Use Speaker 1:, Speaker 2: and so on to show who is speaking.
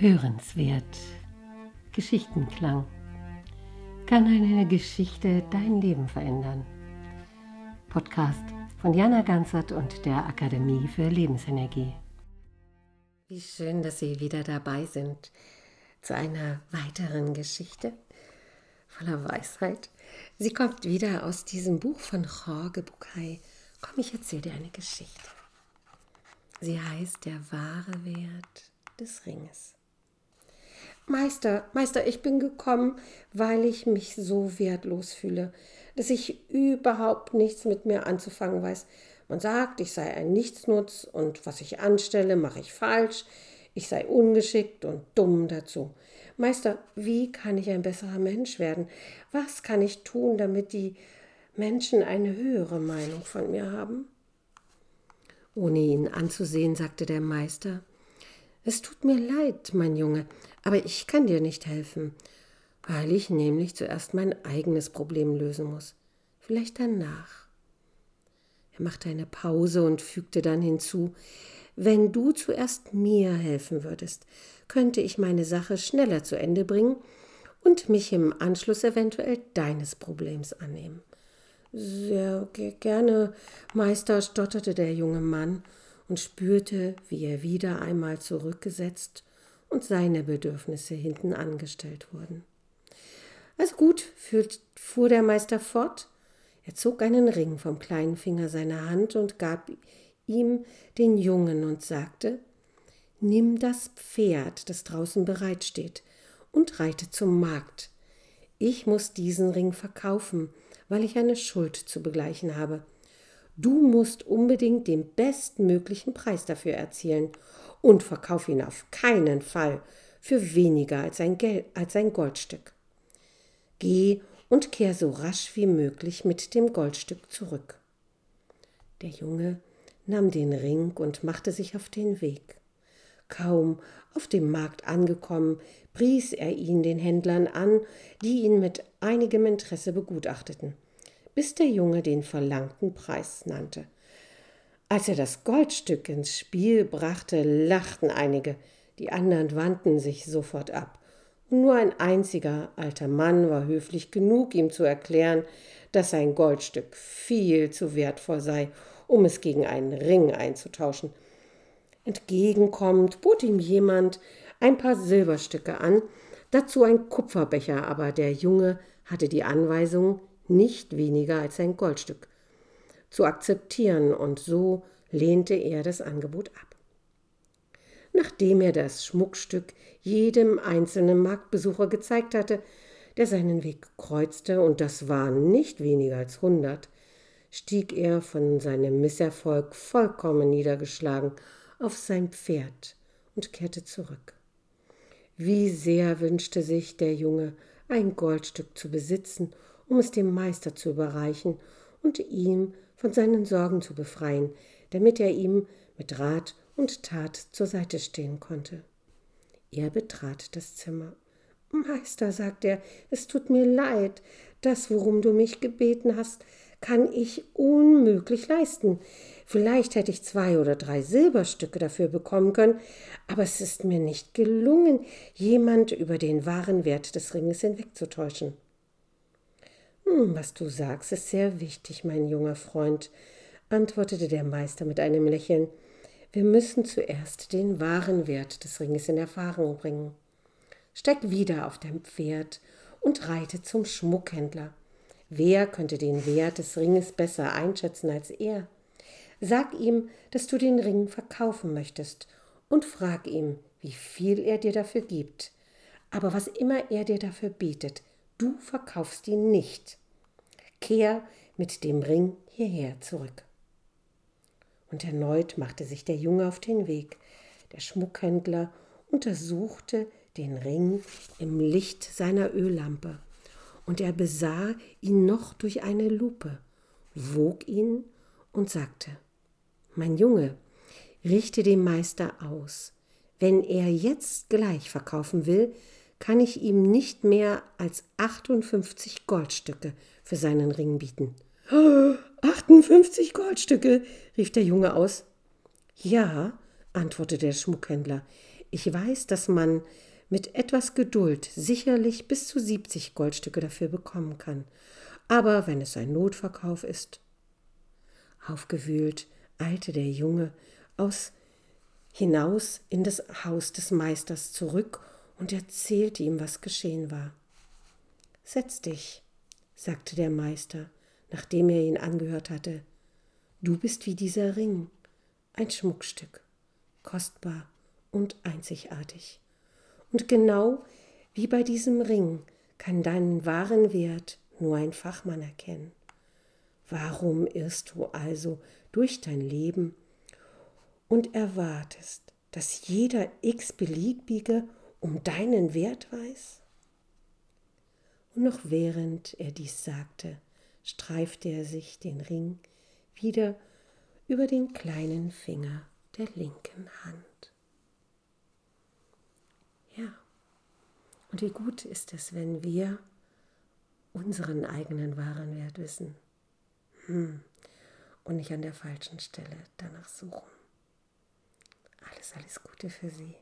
Speaker 1: Hörenswert. Geschichtenklang. Kann eine Geschichte dein Leben verändern? Podcast von Jana Ganzert und der Akademie für Lebensenergie. Wie schön, dass Sie wieder dabei sind zu einer weiteren Geschichte voller Weisheit. Sie kommt wieder aus diesem Buch von Jorge Bucay. Komm, ich erzähle dir eine Geschichte. Sie heißt Der wahre Wert des Ringes. Meister, Meister, ich bin gekommen, weil ich mich so wertlos fühle, dass ich überhaupt nichts mit mir anzufangen weiß. Man sagt, ich sei ein Nichtsnutz und was ich anstelle, mache ich falsch. Ich sei ungeschickt und dumm dazu. Meister, wie kann ich ein besserer Mensch werden? Was kann ich tun, damit die Menschen eine höhere Meinung von mir haben? Ohne ihn anzusehen, sagte der Meister, es tut mir leid, mein Junge, aber ich kann dir nicht helfen, weil ich nämlich zuerst mein eigenes Problem lösen muss. Vielleicht danach. Er machte eine Pause und fügte dann hinzu, wenn du zuerst mir helfen würdest, könnte ich meine Sache schneller zu Ende bringen und mich im Anschluss eventuell deines Problems annehmen. Sehr gerne, Meister, stotterte der junge Mann und spürte, wie er wieder einmal zurückgesetzt und seine Bedürfnisse hinten angestellt wurden. Also gut, fuhr der Meister fort. Er zog einen Ring vom kleinen Finger seiner Hand und gab ihm den Jungen und sagte Nimm das Pferd, das draußen bereitsteht, und reite zum Markt. Ich muss diesen Ring verkaufen, weil ich eine Schuld zu begleichen habe. Du musst unbedingt den bestmöglichen Preis dafür erzielen und verkauf ihn auf keinen Fall für weniger als ein, Geld, als ein Goldstück. Geh und kehr so rasch wie möglich mit dem Goldstück zurück. Der Junge nahm den Ring und machte sich auf den Weg. Kaum auf dem Markt angekommen, pries er ihn den Händlern an, die ihn mit einigem Interesse begutachteten bis der Junge den verlangten Preis nannte. Als er das Goldstück ins Spiel brachte, lachten einige, die anderen wandten sich sofort ab. Und nur ein einziger alter Mann war höflich genug, ihm zu erklären, dass sein Goldstück viel zu wertvoll sei, um es gegen einen Ring einzutauschen. Entgegenkommend bot ihm jemand ein paar Silberstücke an, dazu ein Kupferbecher, aber der Junge hatte die Anweisung, nicht weniger als ein Goldstück, zu akzeptieren, und so lehnte er das Angebot ab. Nachdem er das Schmuckstück jedem einzelnen Marktbesucher gezeigt hatte, der seinen Weg kreuzte, und das waren nicht weniger als hundert, stieg er von seinem Misserfolg vollkommen niedergeschlagen auf sein Pferd und kehrte zurück. Wie sehr wünschte sich der Junge, ein Goldstück zu besitzen um es dem Meister zu überreichen und ihm von seinen Sorgen zu befreien, damit er ihm mit Rat und Tat zur Seite stehen konnte. Er betrat das Zimmer. Meister, sagte er, es tut mir leid, das, worum du mich gebeten hast, kann ich unmöglich leisten. Vielleicht hätte ich zwei oder drei Silberstücke dafür bekommen können, aber es ist mir nicht gelungen, jemand über den wahren Wert des Ringes hinwegzutäuschen. Hm, was du sagst, ist sehr wichtig, mein junger Freund, antwortete der Meister mit einem Lächeln. Wir müssen zuerst den wahren Wert des Ringes in Erfahrung bringen. Steig wieder auf dein Pferd und reite zum Schmuckhändler. Wer könnte den Wert des Ringes besser einschätzen als er? Sag ihm, dass du den Ring verkaufen möchtest und frag ihm, wie viel er dir dafür gibt. Aber was immer er dir dafür bietet, Du verkaufst ihn nicht. Kehr mit dem Ring hierher zurück. Und erneut machte sich der Junge auf den Weg. Der Schmuckhändler untersuchte den Ring im Licht seiner Öllampe, und er besah ihn noch durch eine Lupe, wog ihn und sagte Mein Junge, richte dem Meister aus, wenn er jetzt gleich verkaufen will, kann ich ihm nicht mehr als 58 Goldstücke für seinen Ring bieten. 58 Goldstücke, rief der Junge aus. Ja, antwortete der Schmuckhändler, Ich weiß, dass man mit etwas Geduld sicherlich bis zu 70 Goldstücke dafür bekommen kann. Aber wenn es ein Notverkauf ist. Aufgewühlt eilte der Junge aus hinaus in das Haus des Meisters zurück und erzählte ihm, was geschehen war. Setz dich, sagte der Meister, nachdem er ihn angehört hatte. Du bist wie dieser Ring, ein Schmuckstück, kostbar und einzigartig. Und genau wie bei diesem Ring kann deinen wahren Wert nur ein Fachmann erkennen. Warum irrst du also durch dein Leben und erwartest, dass jeder x-beliebige um deinen Wert weiß? Und noch während er dies sagte, streifte er sich den Ring wieder über den kleinen Finger der linken Hand. Ja, und wie gut ist es, wenn wir unseren eigenen wahren Wert wissen hm. und nicht an der falschen Stelle danach suchen. Alles, alles Gute für Sie.